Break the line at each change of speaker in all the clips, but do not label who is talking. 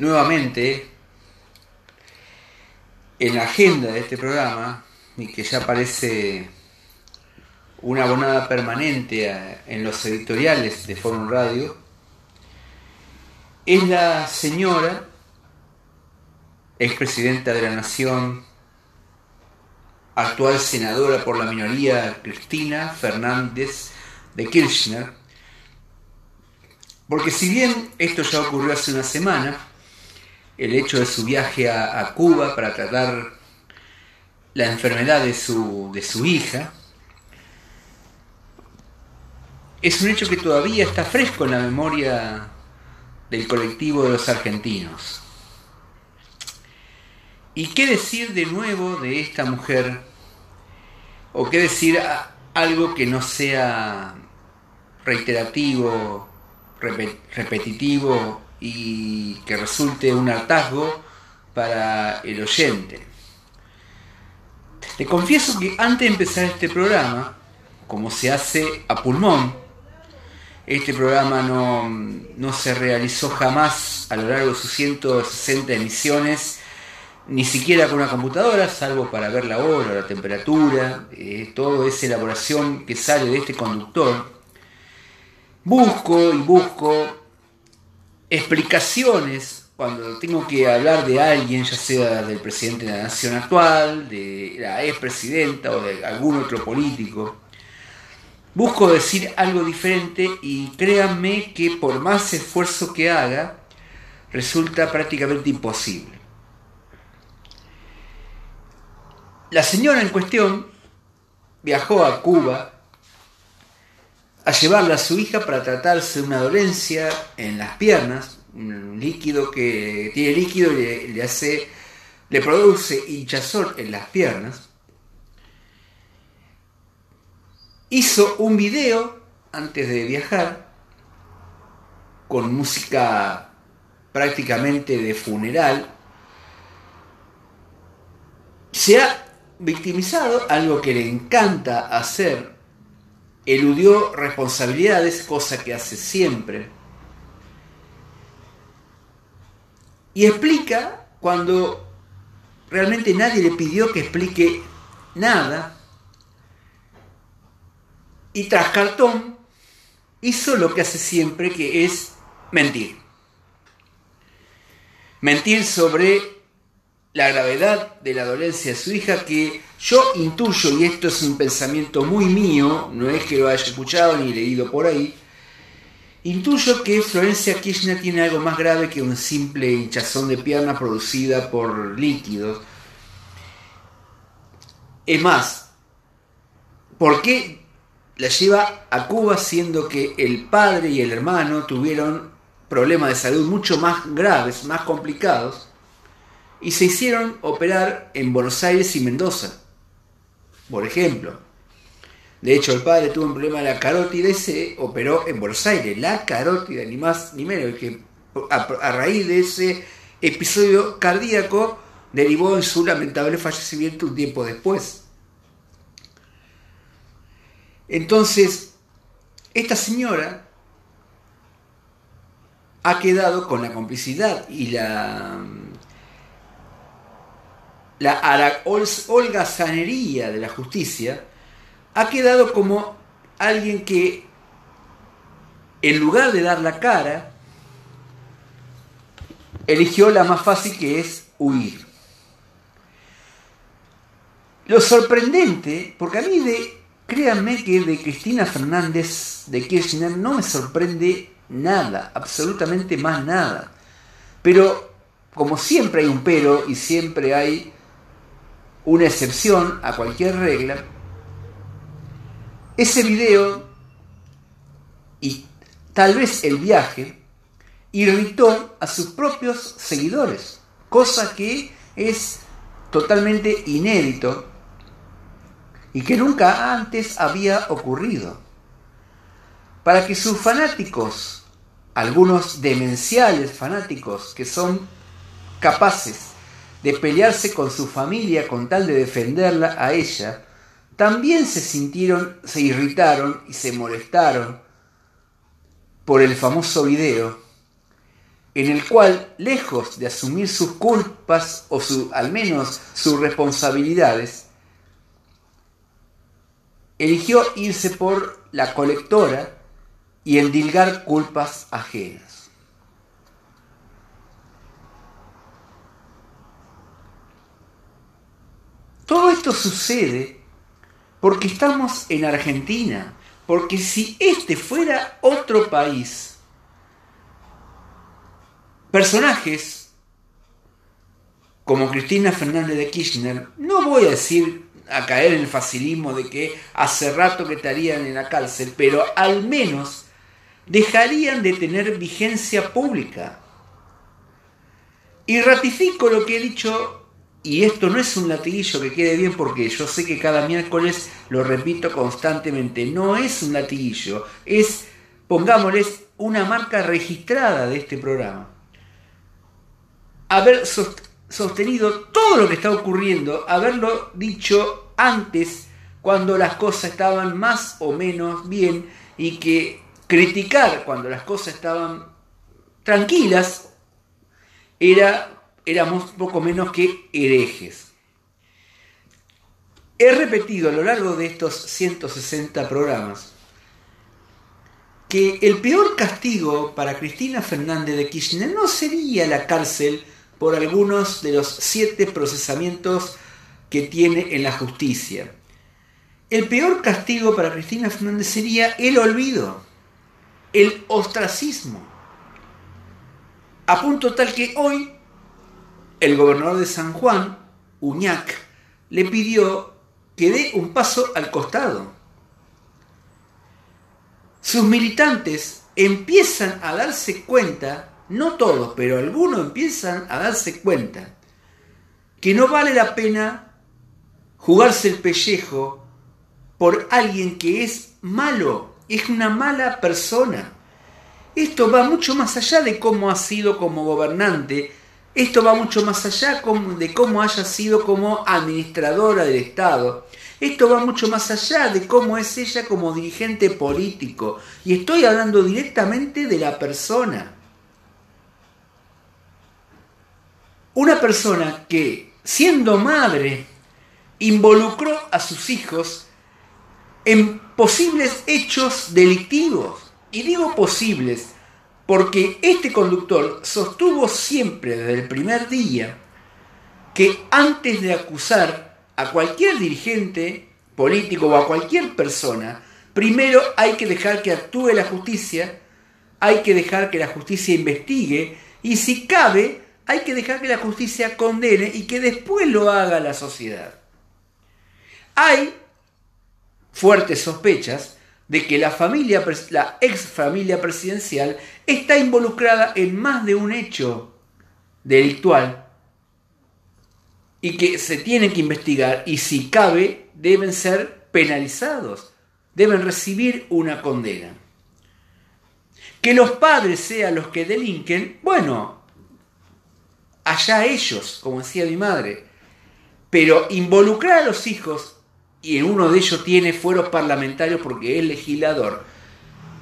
nuevamente en la agenda de este programa y que ya parece una abonada permanente en los editoriales de Forum Radio, es la señora, expresidenta de la Nación, actual senadora por la minoría Cristina Fernández de Kirchner, porque si bien esto ya ocurrió hace una semana, el hecho de su viaje a, Cuba para tratar la enfermedad de su, de su hija, es un hecho que todavía está fresco en la memoria del colectivo de los argentinos. ¿Y qué decir de nuevo de esta mujer? ¿O qué decir algo que no sea reiterativo, repetitivo y que resulte un hartazgo para el oyente? Te confieso que antes de empezar este programa, como se hace a pulmón, este programa no, no, se realizó jamás a lo largo de sus 160 emisiones, ni siquiera con una computadora, salvo para ver la hora, la temperatura, eh, toda esa elaboración que sale de este conductor. Busco y busco explicaciones cuando tengo que hablar de alguien, ya sea del presidente de la nación actual, de la expresidenta o de algún otro político Busco decir algo diferente y créanme que por más esfuerzo que haga, resulta prácticamente imposible. La señora en cuestión viajó a Cuba a llevarla a su hija para tratarse de una dolencia en las piernas, un líquido que tiene líquido y le, hace, le produce hinchazón en las piernas. hizo un video antes de viajar con música prácticamente de funeral. Se ha victimizado, algo que le encanta hacer, eludió responsabilidades, cosa que hace siempre. Y explica cuando realmente nadie le pidió que explique nada, y tras cartón hizo lo que hace siempre, que es mentir. Mentir sobre la gravedad de la dolencia de su hija, que yo intuyo, y esto es un pensamiento muy mío, no es que lo haya escuchado ni leído por ahí, intuyo que Florencia Kirchner tiene algo más grave que un simple hinchazón de pierna producida por líquidos. Es más, ¿por qué la lleva a Cuba siendo que el padre y el hermano tuvieron problemas de salud mucho más graves, más complicados, y se hicieron operar en Buenos Aires y Mendoza, por ejemplo. De hecho, el padre tuvo un problema de la carótida y se operó en Buenos Aires. La carótida, ni más ni menos, que a raíz de ese episodio cardíaco derivó en su lamentable fallecimiento un tiempo después. Entonces, esta señora ha quedado con la complicidad y la, la holgazanería de la justicia, ha quedado como alguien que en lugar de dar la cara, eligió la más fácil que es huir. Lo sorprendente, porque a mí de Créanme que de Cristina Fernández de Kirchner no me sorprende nada, absolutamente más nada. Pero como siempre hay un pero y siempre hay una excepción a cualquier regla, ese video y tal vez el viaje irritó a sus propios seguidores, cosa que es totalmente inédito y que nunca antes había ocurrido. Para que sus fanáticos, algunos demenciales fanáticos que son capaces de pelearse con su familia con tal de defenderla a ella, también se sintieron, se irritaron y se molestaron por el famoso video, en el cual, lejos de asumir sus culpas o al menos sus responsabilidades, eligió irse por la colectora y endilgar culpas ajenas. Todo esto sucede porque estamos en Argentina, porque si este fuera otro país, personajes como Cristina Fernández de Kirchner, no voy a decir a caer en el facilismo de que hace rato que estarían en la cárcel, pero al menos dejarían de tener vigencia pública. Y ratifico lo que he dicho y esto no es un latiguillo que quede bien porque yo sé que cada miércoles lo repito constantemente. No es un latiguillo, es, pongámosles, una marca registrada de este programa. Haber sostenido todo lo que está ocurriendo, haberlo dicho antes cuando las cosas estaban más o menos bien y que criticar cuando las cosas estaban tranquilas era éramos poco menos que herejes. He repetido a lo largo de estos 160 programas que el peor castigo para Cristina Fernández de Kirchner no sería la cárcel por algunos de los siete procesamientos que tiene en la justicia. El peor castigo para Cristina Fernández sería el olvido, el ostracismo. A punto tal que hoy el gobernador de San Juan, Uñac, le pidió que dé un paso al costado. Sus militantes empiezan a darse cuenta, no todos, pero algunos empiezan a darse cuenta, que no vale la pena jugarse el pellejo por alguien que es malo, es una mala persona. Esto va mucho más allá de cómo ha sido como gobernante esto va mucho más allá de cómo haya sido como administradora del Estado. Esto va mucho más allá de cómo es ella como dirigente político. Y estoy hablando directamente de la persona. Una persona que, siendo madre, involucró a sus hijos en posibles hechos delictivos. Y digo posibles porque este conductor sostuvo siempre desde el primer día que antes de acusar a cualquier dirigente político o a cualquier persona, primero hay que dejar que actúe la justicia, hay que dejar que la justicia investigue y si cabe, hay que dejar que la justicia condene y que después lo haga la sociedad. Hay fuertes sospechas de que la familia, la ex familia presidencial está involucrada en más de un hecho delictual y que se tienen que investigar y si cabe deben ser penalizados, deben recibir una condena. Que los padres sean los que delinquen, bueno, allá ellos, como decía mi madre, pero involucrar a los hijos y en uno de ellos tiene fueros parlamentarios porque es legislador,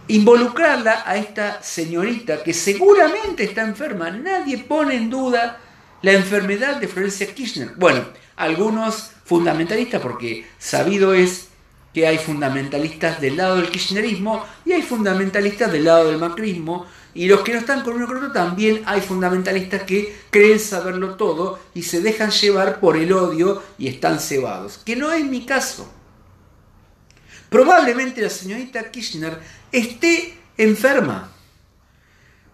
involucrarla a esta señorita que seguramente está enferma. Nadie pone en duda la enfermedad de Florencia Kirchner. Bueno, algunos fundamentalistas, porque sabido es que hay fundamentalistas del lado del kirchnerismo y hay fundamentalistas del lado del macrismo, y los que no están con uno con otro también hay fundamentalistas que creen saberlo todo y se dejan llevar por el odio y están cebados, que no es mi caso. Probablemente la señorita Kirchner esté enferma.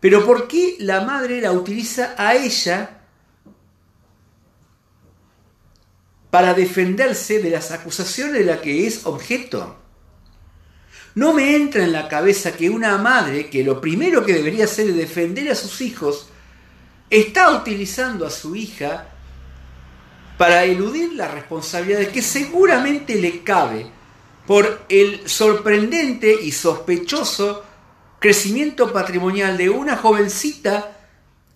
Pero ¿por qué la madre la utiliza a ella para defenderse de las acusaciones de la que es objeto? No me entra en la cabeza que una madre, que lo primero que debería hacer es defender a sus hijos, está utilizando a su hija para eludir la responsabilidad que seguramente le cabe por el sorprendente y sospechoso crecimiento patrimonial de una jovencita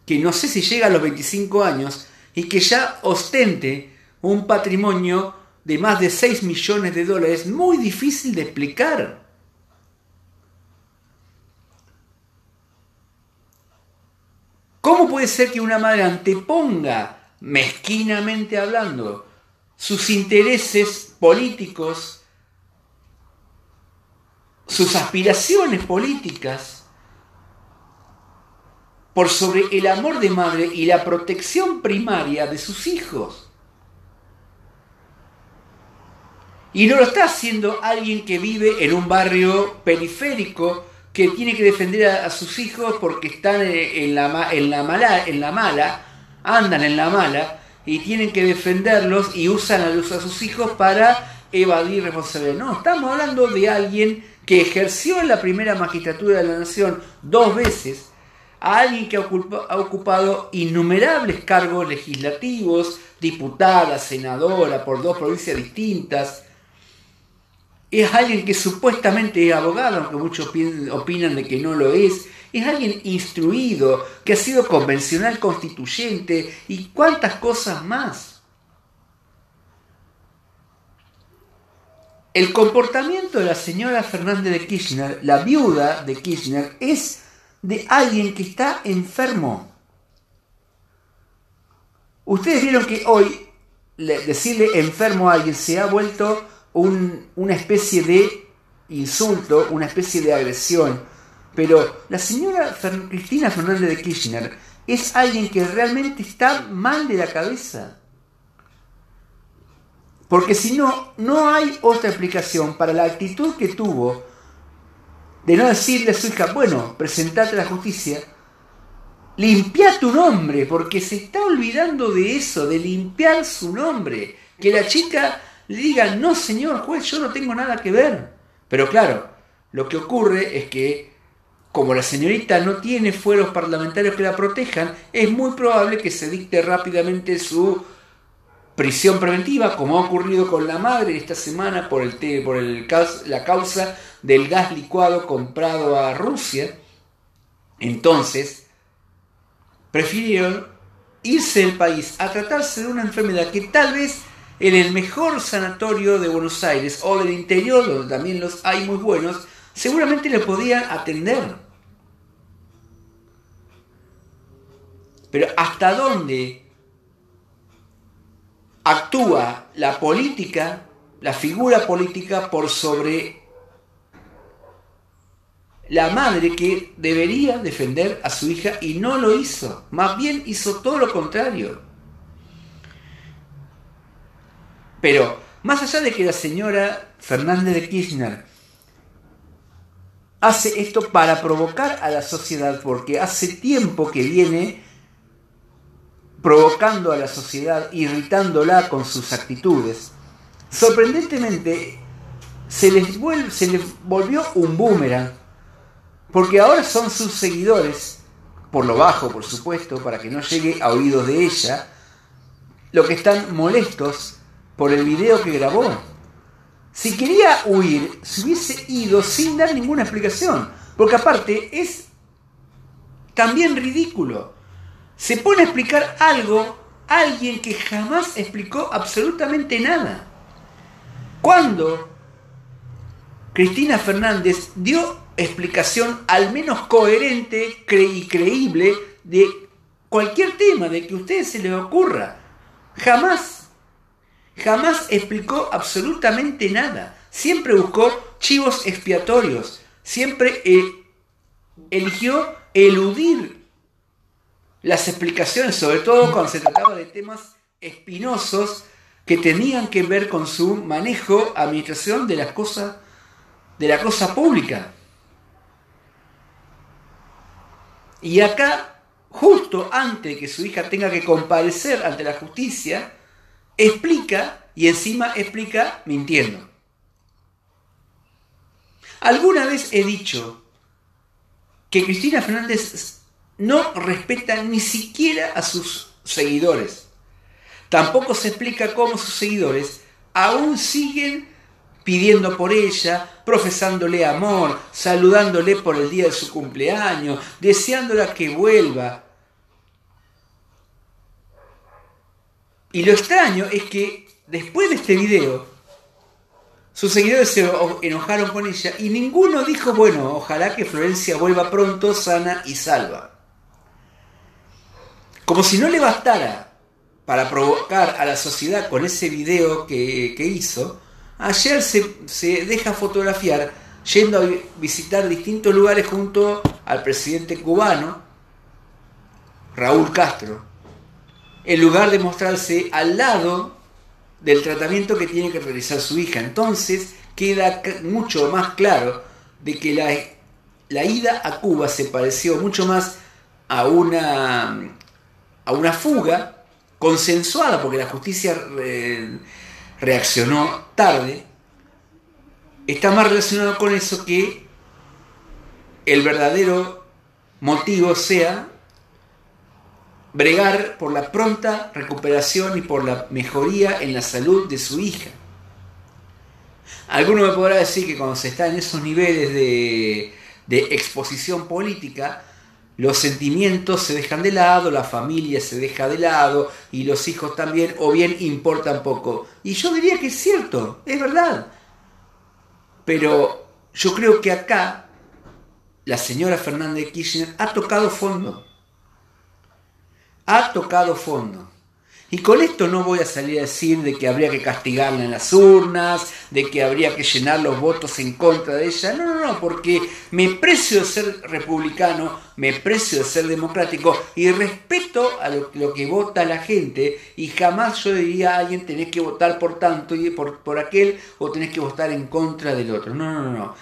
que no sé si llega a los 25 años y que ya ostente un patrimonio de más de 6 millones de dólares, muy difícil de explicar. ¿Cómo puede ser que una madre anteponga, mezquinamente hablando, sus intereses políticos, sus aspiraciones políticas, por sobre el amor de madre y la protección primaria de sus hijos? Y no lo está haciendo alguien que vive en un barrio periférico que tiene que defender a, sus hijos porque están en la, en, la mala, en la mala, andan en la mala y tienen que defenderlos y usan a, a sus hijos para evadir responsabilidad. No, estamos hablando de alguien que ejerció en la primera magistratura de la nación dos veces, a alguien que ha ocupado innumerables cargos legislativos, diputada, senadora por dos provincias distintas, es alguien que supuestamente es abogado, aunque muchos opinan de que no lo es, es alguien instruido, que ha sido convencional constituyente y cuántas cosas más. El comportamiento de la señora Fernández de Kirchner, la viuda de Kirchner, es de alguien que está enfermo. Ustedes vieron que hoy decirle enfermo a alguien se ha vuelto una especie de insulto, una especie de agresión. Pero la señora Cristina Fernández de Kirchner es alguien que realmente está mal de la cabeza. Porque si no, no hay otra explicación para la actitud que tuvo de no decirle a su hija, bueno, presentate a la justicia, limpia tu nombre, porque se está olvidando de eso, de limpiar su nombre. Que la chica le digan, no señor juez, yo no tengo nada que ver. Pero claro, lo que ocurre es que como la señorita no tiene fueros parlamentarios que la protejan, es muy probable que se dicte rápidamente su prisión preventiva, como ha ocurrido con la madre esta semana por, el, por el, la causa del gas licuado comprado a Rusia. Entonces, prefirieron irse del país a tratarse de una enfermedad que tal vez en el mejor sanatorio de Buenos Aires o del interior, donde también los hay muy buenos, seguramente le podían atender. Pero ¿hasta dónde actúa la política, la figura política por sobre la madre que debería defender a su hija y no lo hizo? Más bien hizo todo lo contrario. Pero más allá de que la señora Fernández de Kirchner hace esto para provocar a la sociedad, porque hace tiempo que viene provocando a la sociedad, irritándola con sus actitudes, sorprendentemente se les, volvió un boomerang, porque ahora son sus seguidores, por lo bajo por supuesto, para que no llegue a oídos de ella, lo que están molestos por el video que grabó. Si quería huir, se hubiese ido sin dar ninguna explicación. Porque aparte es también ridículo. Se pone a explicar algo a alguien que jamás explicó absolutamente nada. Cuando Cristina Fernández dio explicación al menos coherente y creíble de cualquier tema, de que a ustedes se les ocurra. Jamás jamás explicó absolutamente nada. Siempre buscó chivos expiatorios. Siempre eh, eligió eludir las explicaciones, sobre todo cuando se trataba de temas espinosos que tenían que ver con su manejo, administración de las cosas, de la cosa pública. Y acá, justo antes de que su hija tenga que comparecer ante la justicia, explica y encima explica mintiendo. Alguna vez he dicho que Cristina Fernández no respeta ni siquiera a sus seguidores. Tampoco se explica cómo sus seguidores aún siguen pidiendo por ella, profesándole amor, saludándole por el día de su cumpleaños, deseándola que vuelva, Y lo extraño es que después de este video, sus seguidores se enojaron con ella y ninguno dijo, bueno, ojalá que Florencia vuelva pronto, sana y salva. Como si no le bastara para provocar a la sociedad con ese video que, hizo, ayer se, deja fotografiar yendo a visitar distintos lugares junto al presidente cubano, Raúl Castro, en lugar de mostrarse al lado del tratamiento que tiene que realizar su hija. Entonces queda mucho más claro de que la, la ida a Cuba se pareció mucho más a una, a una fuga consensuada, porque la justicia reaccionó tarde, está más relacionado con eso que el verdadero motivo sea bregar por la pronta recuperación y por la mejoría en la salud de su hija. Alguno me podrá decir que cuando se está en esos niveles de, de exposición política, los sentimientos se dejan de lado, la familia se deja de lado y los hijos también, o bien importan poco. Y yo diría que es cierto, es verdad. Pero yo creo que acá la señora Fernández Kirchner ha tocado fondo. Ha tocado fondo. Y con esto no voy a salir a decir de que habría que castigarla en las urnas, de que habría que llenar los votos en contra de ella. No, no, no, porque me precio de ser republicano, me precio de ser democrático y respeto a lo, que vota la gente y jamás yo diría a alguien tenés que votar por tanto y por, por aquel o tenés que votar en contra del otro. No, no, no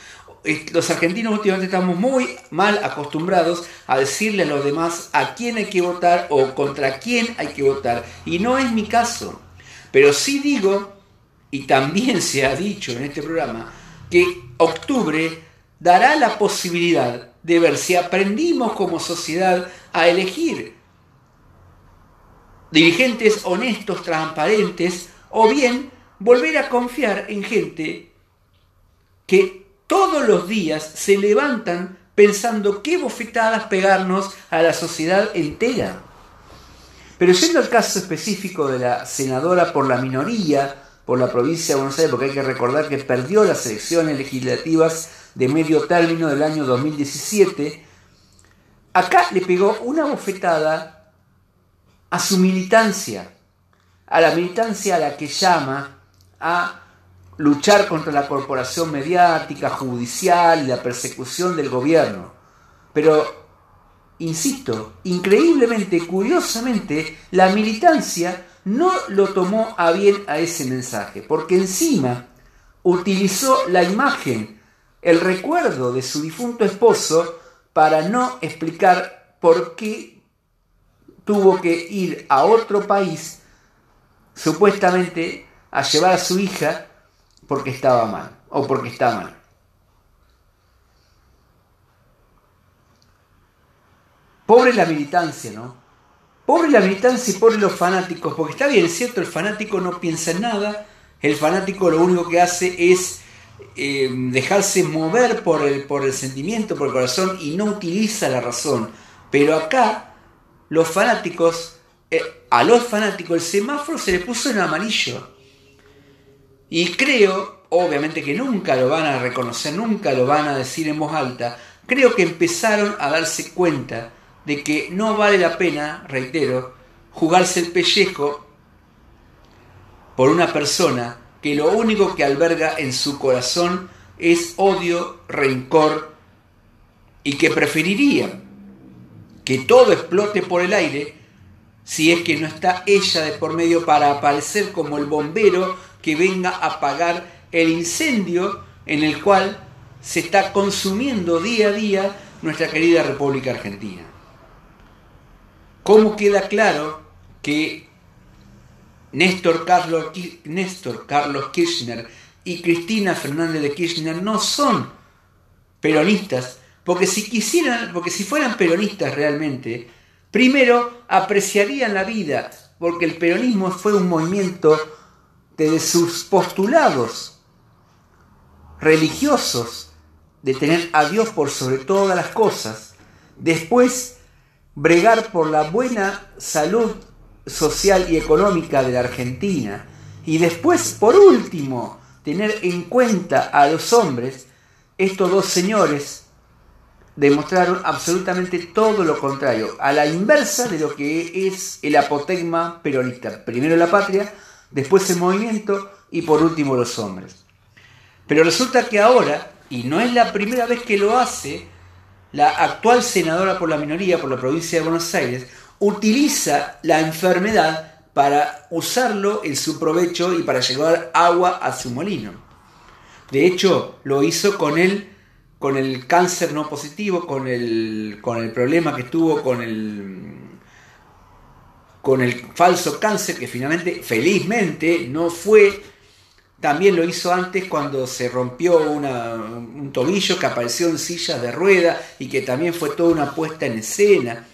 los argentinos últimamente estamos muy mal acostumbrados a decirle a los demás a quién hay que votar o contra quién hay que votar. Y no es mi caso. Pero sí digo, y también se ha dicho en este programa, que octubre dará la posibilidad de ver si aprendimos como sociedad a elegir dirigentes honestos, transparentes, o bien volver a confiar en gente que todos los días se levantan pensando qué bofetadas pegarnos a la sociedad entera. Pero siendo el caso específico de la senadora por la minoría, por la provincia de Buenos Aires, porque hay que recordar que perdió las elecciones legislativas de medio término del año 2017, acá le pegó una bofetada a su militancia, a la militancia a la que llama a luchar contra la corporación mediática, judicial y la persecución del gobierno. Pero, insisto, increíblemente, curiosamente, la militancia no lo tomó a bien a ese mensaje, porque encima utilizó la imagen, el recuerdo de su difunto esposo para no explicar por qué tuvo que ir a otro país, supuestamente a llevar a su hija porque estaba mal o porque está mal. Pobre la militancia, ¿no? Pobre la militancia y pobre los fanáticos, porque está bien, cierto, el fanático no piensa en nada, el fanático lo único que hace es eh, dejarse mover por el, por el sentimiento, por el corazón y no utiliza la razón. Pero acá, los fanáticos, eh, a los fanáticos el semáforo se le puso en amarillo. Y creo, obviamente que nunca lo van a reconocer, nunca lo van a decir en voz alta, creo que empezaron a darse cuenta de que no vale la pena, reitero, jugarse el pellejo por una persona que lo único que alberga en su corazón es odio, rencor y que preferiría que todo explote por el aire si es que no está ella de por medio para aparecer como el bombero que venga a apagar el incendio en el cual se está consumiendo día a día nuestra querida República Argentina. ¿Cómo queda claro que Néstor Carlos, Néstor Carlos Kirchner y Cristina Fernández de Kirchner no son peronistas? Porque si quisieran, porque si fueran peronistas realmente, primero apreciarían la vida, porque el peronismo fue un movimiento de sus postulados religiosos de tener a Dios por sobre todas las cosas, después bregar por la buena salud social y económica de la Argentina y después, por último, tener en cuenta a los hombres, estos dos señores demostraron absolutamente todo lo contrario, a la inversa de lo que es el apotegma peronista. Primero la patria, después el movimiento y por último los hombres. Pero resulta que ahora, y no es la primera vez que lo hace, la actual senadora por la minoría por la provincia de Buenos Aires utiliza la enfermedad para usarlo en su provecho y para llevar agua a su molino. De hecho, lo hizo con el, con el cáncer no positivo, con el, con el problema que tuvo con el, con el falso cáncer, que finalmente, felizmente, no fue también lo hizo antes cuando se rompió un tobillo que apareció en sillas de rueda y que también fue toda una puesta en escena.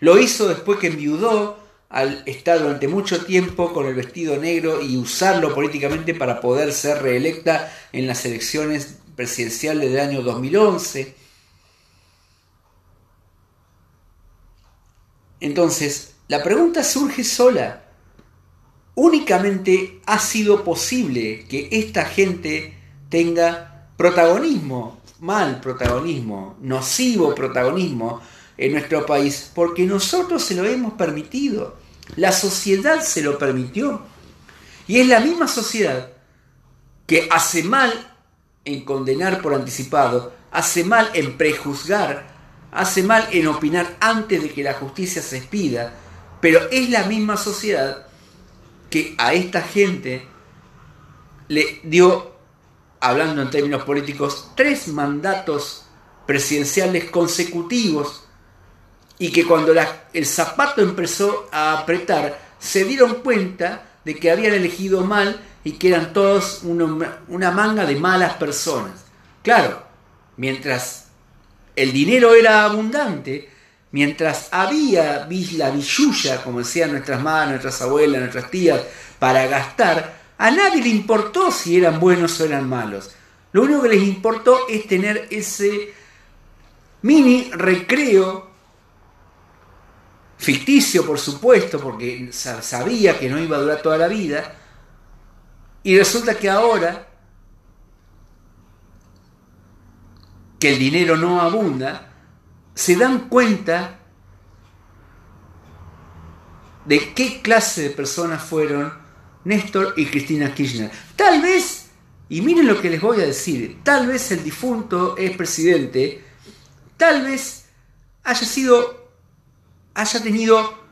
Lo hizo después que enviudó al estar durante mucho tiempo con el vestido negro y usarlo políticamente para poder ser reelecta en las elecciones presidenciales del año 2011. Entonces, la pregunta surge sola únicamente ha sido posible que esta gente tenga protagonismo, mal protagonismo, nocivo protagonismo en nuestro país, porque nosotros se lo hemos permitido, la sociedad se lo permitió. Y es la misma sociedad que hace mal en condenar por anticipado, hace mal en prejuzgar, hace mal en opinar antes de que la justicia se expida, pero es la misma sociedad que a esta gente le dio, hablando en términos políticos, tres mandatos presidenciales consecutivos y que cuando el zapato empezó a apretar se dieron cuenta de que habían elegido mal y que eran todos una, manga de malas personas. Claro, mientras el dinero era abundante, mientras había la billulla, como decían nuestras madres, nuestras abuelas, nuestras tías, para gastar, a nadie le importó si eran buenos o eran malos. Lo único que les importó es tener ese mini recreo, ficticio por supuesto, porque sabía que no iba a durar toda la vida, y resulta que ahora que el dinero no abunda, se dan cuenta de qué clase de personas fueron Néstor y Cristina Kirchner. Tal vez, y miren lo que les voy a decir, tal vez el difunto es presidente, tal vez haya sido, haya tenido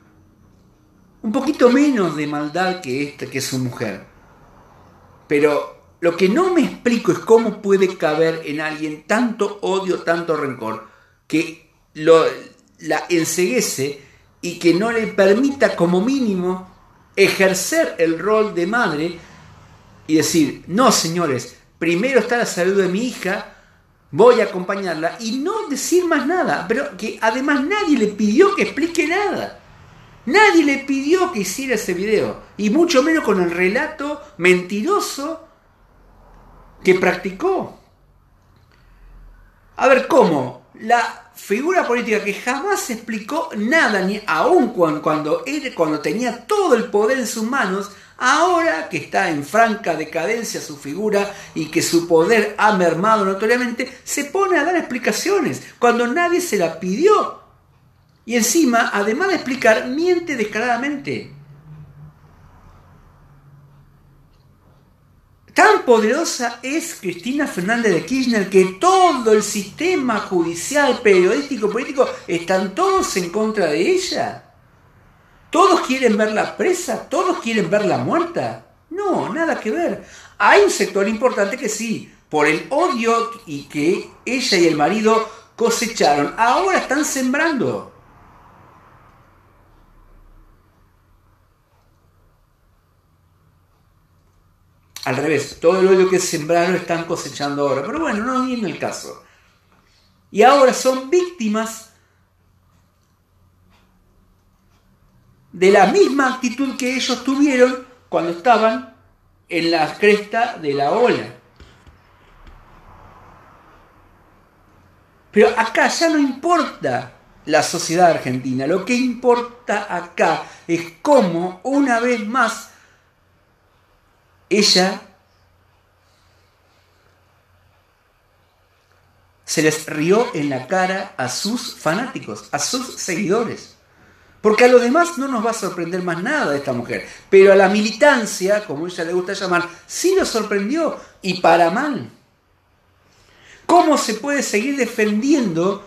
un poquito menos de maldad que esta, que su mujer. Pero lo que no me explico es cómo puede caber en alguien tanto odio, tanto rencor, que lo, la enseguece y que no le permita como mínimo ejercer el rol de madre y decir, no señores, primero está la salud de mi hija, voy a acompañarla y no decir más nada, pero que además nadie le pidió que explique nada. Nadie le pidió que hiciera ese video, y mucho menos con el relato mentiroso que practicó. A ver, ¿cómo? La figura política que jamás explicó nada, ni aún cuando, cuando, cuando tenía todo el poder en sus manos, ahora que está en franca decadencia su figura y que su poder ha mermado notoriamente, se pone a dar explicaciones cuando nadie se la pidió. Y encima, además de explicar, miente descaradamente. Tan poderosa es Cristina Fernández de Kirchner que todo el sistema judicial, periodístico, político, están todos en contra de ella. Todos quieren verla presa, todos quieren verla muerta. No, nada que ver. Hay un sector importante que sí, por el odio y que ella y el marido cosecharon, ahora están sembrando. Al revés, todo el odio que sembraron están cosechando ahora. Pero bueno, no viene el caso. Y ahora son víctimas de la misma actitud que ellos tuvieron cuando estaban en la cresta de la ola. Pero acá ya no importa la sociedad argentina, lo que importa acá es cómo una vez más ella se les rió en la cara a sus fanáticos, a sus seguidores. Porque a los demás no nos va a sorprender más nada de esta mujer. Pero a la militancia, como ella le gusta llamar, sí lo sorprendió y para mal. ¿Cómo se puede seguir defendiendo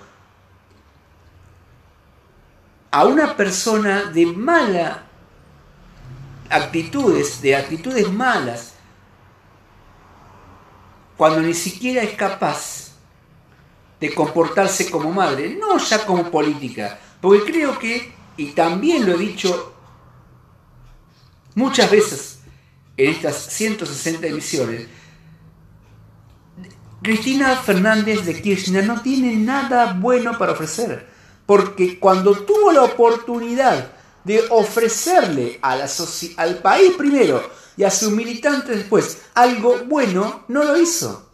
a una persona de mala actitudes, de actitudes malas, cuando ni siquiera es capaz de comportarse como madre, no ya como política, porque creo que, y también lo he dicho muchas veces en estas 160 emisiones, Cristina Fernández de Kirchner no tiene nada bueno para ofrecer, porque cuando tuvo la oportunidad de ofrecerle a la al país primero y a sus militantes después algo bueno, no lo hizo.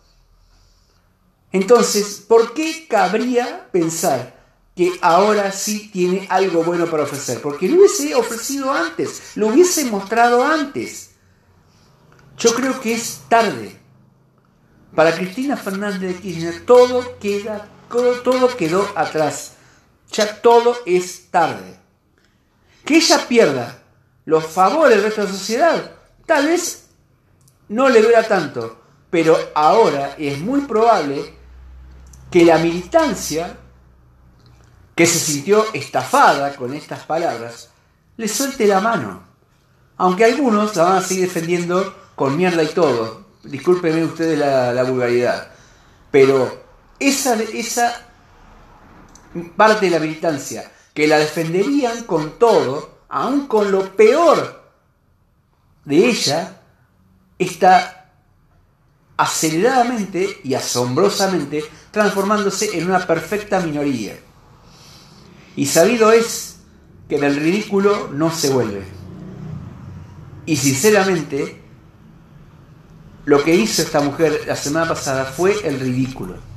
Entonces, ¿por qué cabría pensar que ahora sí tiene algo bueno para ofrecer? Porque lo hubiese ofrecido antes, lo hubiese mostrado antes. Yo creo que es tarde. Para Cristina Fernández de Kirchner todo, queda, todo quedó atrás. Ya todo es tarde. Que ella pierda los favores del resto de la sociedad, tal vez no le dura tanto, pero ahora es muy probable que la militancia, que se sintió estafada con estas palabras, le suelte la mano. Aunque algunos la van a seguir defendiendo con mierda y todo. Discúlpenme ustedes la, la vulgaridad. Pero esa, esa parte de la militancia que la defenderían con todo, aun con lo peor de ella, está aceleradamente y asombrosamente transformándose en una perfecta minoría. Y sabido es que del ridículo no se vuelve. Y sinceramente, lo que hizo esta mujer la semana pasada fue el ridículo.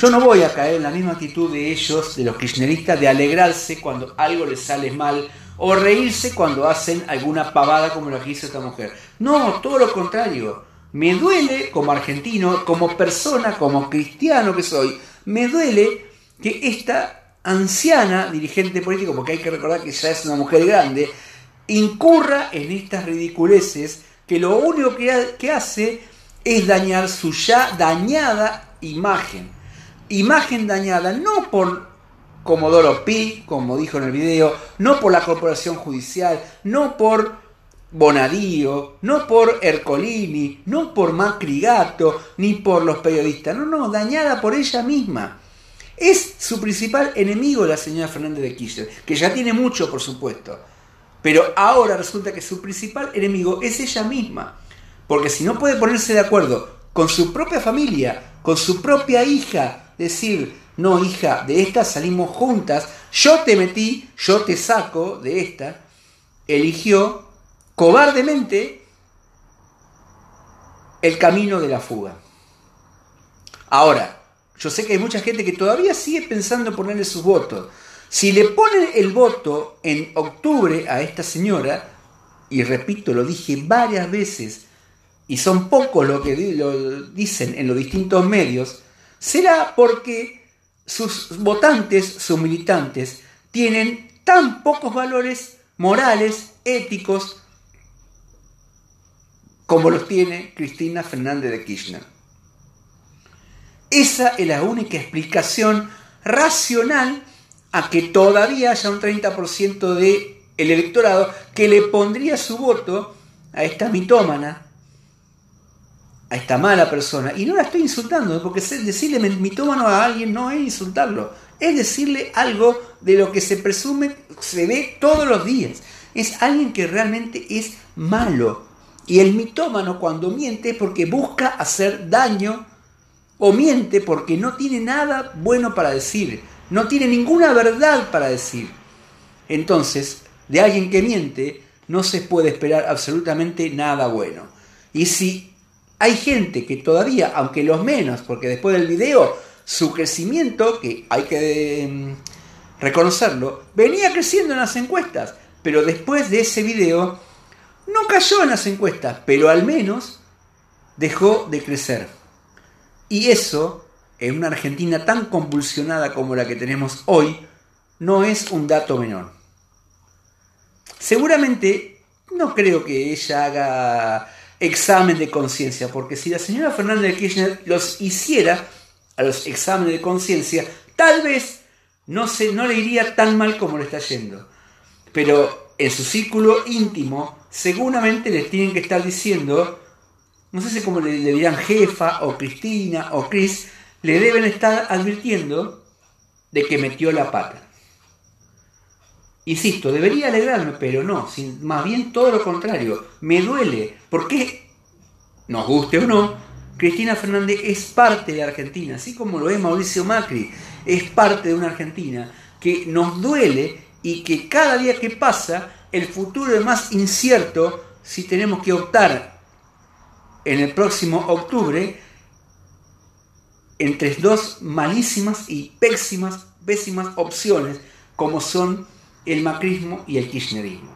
Yo no voy a caer en la misma actitud de ellos, de los kirchneristas, de alegrarse cuando algo les sale mal o reírse cuando hacen alguna pavada como la que hizo esta mujer. No, todo lo contrario. Me duele como argentino, como persona, como cristiano que soy, me duele que esta anciana dirigente político, porque hay que recordar que ya es una mujer grande, incurra en estas ridiculeces que lo único que hace es dañar su ya dañada imagen imagen dañada no por Comodoro Pi, como dijo en el video, no por la corporación judicial, no por Bonadío, no por Ercolini, no por Macri Gato, ni por los periodistas, no, no, dañada por ella misma. Es su principal enemigo la señora Fernández de Kirchner, que ya tiene mucho, por supuesto. Pero ahora resulta que su principal enemigo es ella misma. Porque si no puede ponerse de acuerdo con su propia familia, con su propia hija, decir, no hija, de esta salimos juntas, yo te metí, yo te saco de esta, eligió cobardemente el camino de la fuga. Ahora, yo sé que hay mucha gente que todavía sigue pensando ponerle sus votos. Si le ponen el voto en octubre a esta señora, y repito, lo dije varias veces, y son pocos los que lo dicen en los distintos medios, será porque sus votantes, sus militantes, tienen tan pocos valores morales, éticos, como los tiene Cristina Fernández de Kirchner. Esa es la única explicación racional a que todavía haya un 30% del electorado que le pondría su voto a esta mitómana a esta mala persona. Y no la estoy insultando, porque decirle mitómano a alguien no es insultarlo, es decirle algo de lo que se presume, se ve todos los días. Es alguien que realmente es malo. Y el mitómano cuando miente es porque busca hacer daño o miente porque no tiene nada bueno para decir, no tiene ninguna verdad para decir. Entonces, de alguien que miente no se puede esperar absolutamente nada bueno. Y si hay gente que todavía, aunque los menos, porque después del video, su crecimiento, que hay que em, reconocerlo, venía creciendo en las encuestas, pero después de ese video no cayó en las encuestas, pero al menos dejó de crecer. Y eso, en una Argentina tan convulsionada como la que tenemos hoy, no es un dato menor. Seguramente no creo que ella haga examen de conciencia, porque si la señora Fernández de Kirchner los hiciera a los exámenes de conciencia, tal vez no, se, no le iría tan mal como le está yendo. Pero en su círculo íntimo, seguramente les tienen que estar diciendo, no sé si como le, dirán jefa o Cristina o Cris, le deben estar advirtiendo de que metió la pata. Insisto, debería alegrarme, pero no, más bien todo lo contrario, me duele, porque, nos guste o no, Cristina Fernández es parte de Argentina, así como lo es Mauricio Macri, es parte de una Argentina que nos duele y que cada día que pasa el futuro es más incierto si tenemos que optar en el próximo octubre entre dos malísimas y pésimas, pésimas opciones como son el macrismo y el kirchnerismo.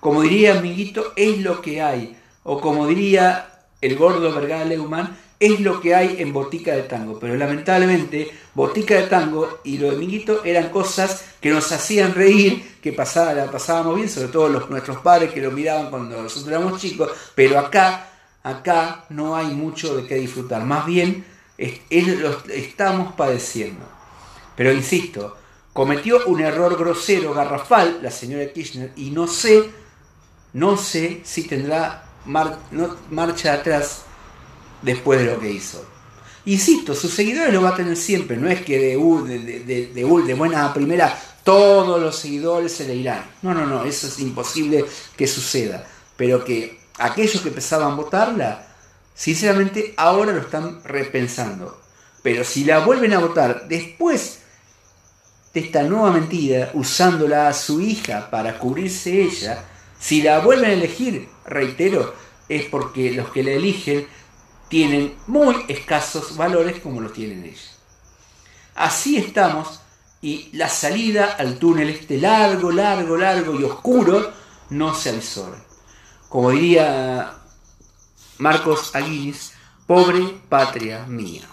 Como diría Amiguito, es lo que hay. O como diría el gordo Vergara Leumann, es lo que hay en Botica de Tango. Pero lamentablemente, Botica de Tango y lo de Miguito eran cosas que nos hacían reír, que pasaba, la pasábamos bien, sobre todo los, nuestros padres que lo miraban cuando nosotros éramos chicos. Pero acá, acá no hay mucho de qué disfrutar. Más bien, lo estamos padeciendo. Pero insisto, cometió un error grosero, garrafal, la señora Kirchner, y no sé, no sé si tendrá marcha atrás después de lo que hizo. Insisto, sus seguidores lo va a tener siempre, no es que de, de, de, buena primera todos los seguidores se le irán. No, no, no, eso es imposible que suceda. Pero que aquellos que empezaban a votarla, sinceramente ahora lo están repensando. Pero si la vuelven a votar después de esta nueva mentira, usándola a su hija para cubrirse ella, si la vuelven a elegir, reitero, es porque los que la eligen tienen muy escasos valores como los tienen ellos. Así estamos y la salida al túnel este largo, largo, largo y oscuro no se avisora. Como diría Marcos Aguilis, pobre patria mía.